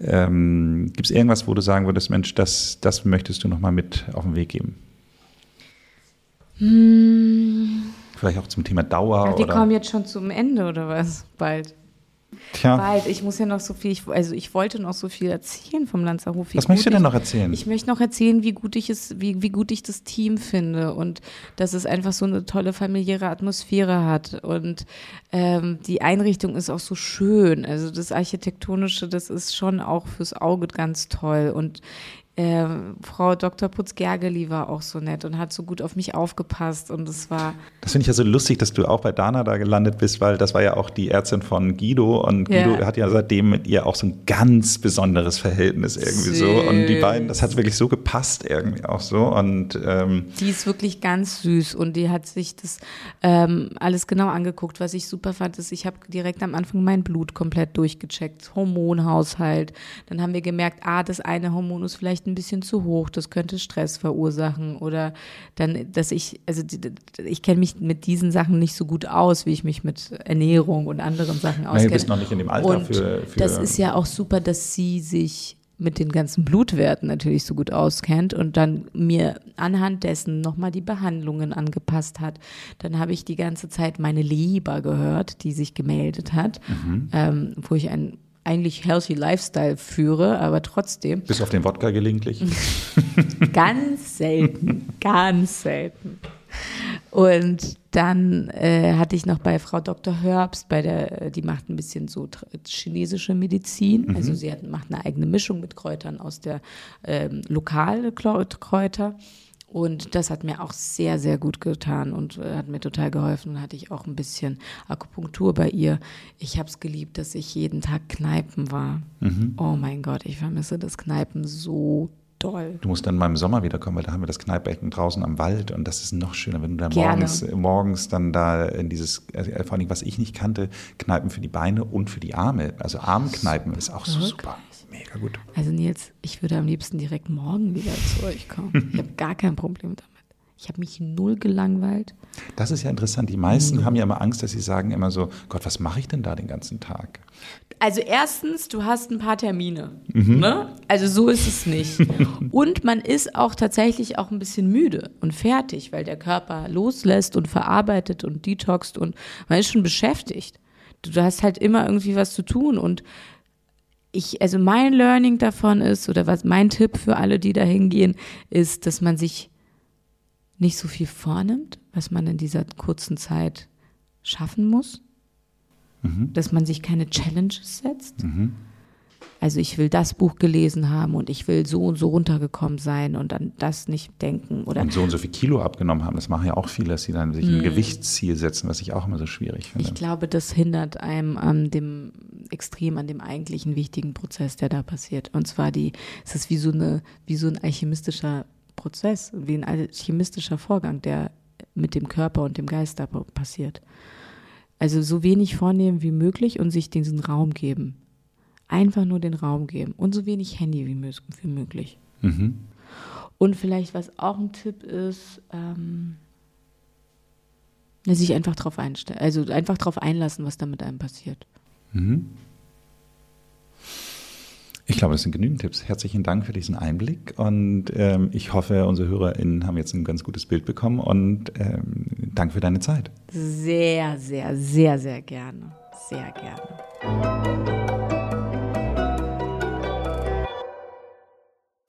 ähm, gibt es irgendwas, wo du sagen würdest, Mensch, das, das möchtest du nochmal mit auf den Weg geben? Hm. Vielleicht auch zum Thema Dauer. Ja, die oder? kommen jetzt schon zum Ende oder was? Bald. Tja. Bald. Ich muss ja noch so viel, ich, also ich wollte noch so viel erzählen vom Lanzerhof. Was möchtest du denn noch erzählen? Ich möchte noch erzählen, wie gut ich es, wie, wie gut ich das Team finde und dass es einfach so eine tolle familiäre Atmosphäre hat. Und ähm, die Einrichtung ist auch so schön. Also das Architektonische, das ist schon auch fürs Auge ganz toll. Und äh, Frau Dr. Putz-Gergely war auch so nett und hat so gut auf mich aufgepasst und es war. Das finde ich ja so lustig, dass du auch bei Dana da gelandet bist, weil das war ja auch die Ärztin von Guido und Guido ja. hat ja seitdem mit ihr auch so ein ganz besonderes Verhältnis irgendwie Süß. so und die beiden, das hat wirklich so gepasst irgendwie auch so und ähm die ist wirklich ganz süß und die hat sich das ähm, alles genau angeguckt, was ich super fand, ist, ich habe direkt am Anfang mein Blut komplett durchgecheckt, Hormonhaushalt, dann haben wir gemerkt, ah, das eine Hormon ist vielleicht ein bisschen zu hoch, das könnte Stress verursachen oder dann, dass ich, also ich kenne mich mit diesen Sachen nicht so gut aus, wie ich mich mit Ernährung und anderen Sachen auskenne. Du bist noch nicht in dem Alter und für, für Das ist ja auch super, dass sie sich mit den ganzen Blutwerten natürlich so gut auskennt und dann mir anhand dessen nochmal die Behandlungen angepasst hat. Dann habe ich die ganze Zeit meine Leber gehört, die sich gemeldet hat, mhm. ähm, wo ich ein eigentlich healthy Lifestyle führe, aber trotzdem. Bis auf den Wodka gelegentlich? <laughs> ganz selten, ganz selten. Und dann äh, hatte ich noch bei Frau Dr. Herbst, bei der, die macht ein bisschen so chinesische Medizin. Mhm. Also sie hat, macht eine eigene Mischung mit Kräutern aus der ähm, lokalen Kräuter. Und das hat mir auch sehr, sehr gut getan und äh, hat mir total geholfen. Dann hatte ich auch ein bisschen Akupunktur bei ihr. Ich habe es geliebt, dass ich jeden Tag Kneipen war. Mhm. Oh mein Gott, ich vermisse das Kneipen so doll. Du musst dann mal im Sommer wiederkommen, weil da haben wir das Kneipecken draußen am Wald und das ist noch schöner, wenn du da morgens, morgens dann da in dieses, also vor allem, was ich nicht kannte, Kneipen für die Beine und für die Arme. Also Armkneipen ist auch so super. Mega gut. Also Nils, ich würde am liebsten direkt morgen wieder zu euch kommen. Ich habe gar kein Problem damit. Ich habe mich null gelangweilt. Das ist ja interessant. Die meisten mhm. haben ja immer Angst, dass sie sagen immer so, Gott, was mache ich denn da den ganzen Tag? Also erstens, du hast ein paar Termine. Mhm. Ne? Also so ist es nicht. <laughs> und man ist auch tatsächlich auch ein bisschen müde und fertig, weil der Körper loslässt und verarbeitet und detoxt und man ist schon beschäftigt. Du hast halt immer irgendwie was zu tun und ich, also mein Learning davon ist, oder was mein Tipp für alle, die da hingehen, ist, dass man sich nicht so viel vornimmt, was man in dieser kurzen Zeit schaffen muss. Mhm. Dass man sich keine Challenges setzt. Mhm. Also ich will das Buch gelesen haben und ich will so und so runtergekommen sein und an das nicht denken. Oder und so und so viel Kilo abgenommen haben. Das machen ja auch viele, dass sie dann sich ein mhm. Gewichtsziel setzen, was ich auch immer so schwierig finde. Ich glaube, das hindert einem an dem extrem an dem eigentlichen wichtigen Prozess, der da passiert. Und zwar die, es ist wie so eine, wie so ein alchemistischer Prozess, wie ein alchemistischer Vorgang, der mit dem Körper und dem Geist da passiert. Also so wenig vornehmen wie möglich und sich diesen Raum geben. Einfach nur den Raum geben und so wenig Handy wie, möglich. Mhm. Und vielleicht, was auch ein Tipp ist, ähm, sich einfach darauf einstellen, also einfach darauf einlassen, was da mit einem passiert. Mhm. Ich glaube, das sind genügend Tipps. Herzlichen Dank für diesen Einblick und ähm, ich hoffe, unsere HörerInnen haben jetzt ein ganz gutes Bild bekommen und ähm, Dank für deine Zeit. Sehr, sehr, sehr, sehr gerne. Sehr gerne.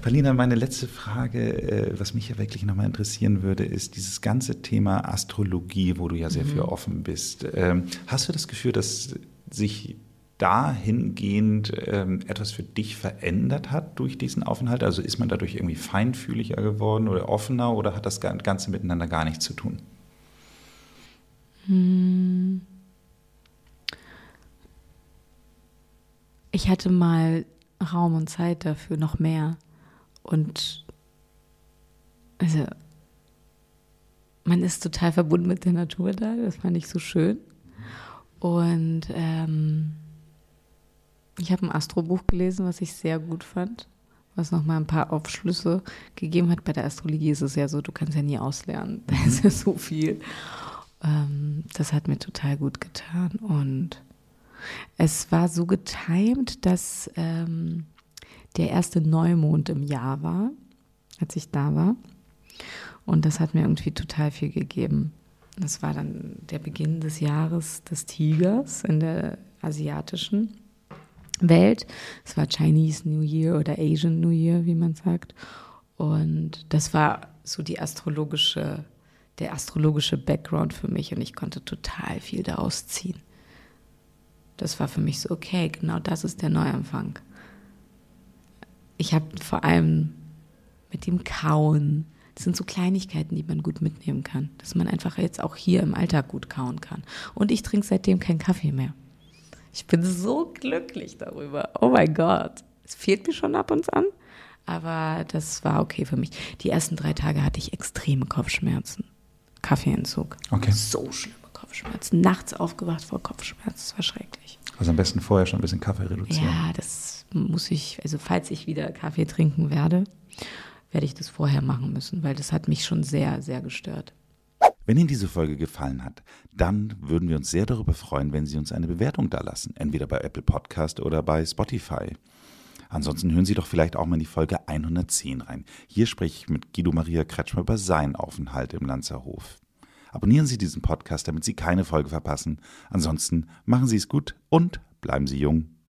Paulina, meine letzte Frage, äh, was mich ja wirklich nochmal interessieren würde, ist dieses ganze Thema Astrologie, wo du ja sehr mhm. für offen bist. Ähm, hast du das Gefühl, dass sich dahingehend ähm, etwas für dich verändert hat durch diesen Aufenthalt? Also ist man dadurch irgendwie feinfühliger geworden oder offener oder hat das Ganze miteinander gar nichts zu tun? Hm. Ich hatte mal Raum und Zeit dafür, noch mehr. Und also man ist total verbunden mit der Natur da, das fand ich so schön. Und ähm, ich habe ein Astrobuch gelesen, was ich sehr gut fand, was nochmal ein paar Aufschlüsse gegeben hat. Bei der Astrologie ist es ja so, du kannst ja nie auslernen. <laughs> Da ist ja so viel. Ähm, das hat mir total gut getan. Und es war so getimt, dass ähm, der erste Neumond im Jahr war, als ich da war. Und das hat mir irgendwie total viel gegeben. Das war dann der Beginn des Jahres des Tigers in der asiatischen Welt. Es war Chinese New Year oder Asian New Year, wie man sagt. Und das war so die astrologische, der astrologische Background für mich und ich konnte total viel daraus ziehen. Das war für mich so, okay, genau das ist der Neuanfang. Ich habe vor allem mit dem Kauen, das sind so Kleinigkeiten, die man gut mitnehmen kann, dass man einfach jetzt auch hier im Alltag gut kauen kann. Und ich trinke seitdem keinen Kaffee mehr. Ich bin so glücklich darüber. Oh mein Gott. Es fehlt mir schon ab und an, aber das war okay für mich. Die ersten drei Tage hatte ich extreme Kopfschmerzen. Kaffeeentzug. Okay. So schlimme Kopfschmerzen. Nachts aufgewacht vor Kopfschmerzen. Das war schrecklich. Also am besten vorher schon ein bisschen Kaffee reduzieren. Ja, das muss ich, also falls ich wieder Kaffee trinken werde, werde ich das vorher machen müssen, weil das hat mich schon sehr, sehr gestört. Wenn Ihnen diese Folge gefallen hat, dann würden wir uns sehr darüber freuen, wenn Sie uns eine Bewertung dalassen, entweder bei Apple Podcast oder bei Spotify. Ansonsten hören Sie doch vielleicht auch mal in die Folge 110 rein. Hier spreche ich mit Guido Maria Kretschmer über seinen Aufenthalt im Lanzerhof. Abonnieren Sie diesen Podcast, damit Sie keine Folge verpassen. Ansonsten machen Sie es gut und bleiben Sie jung.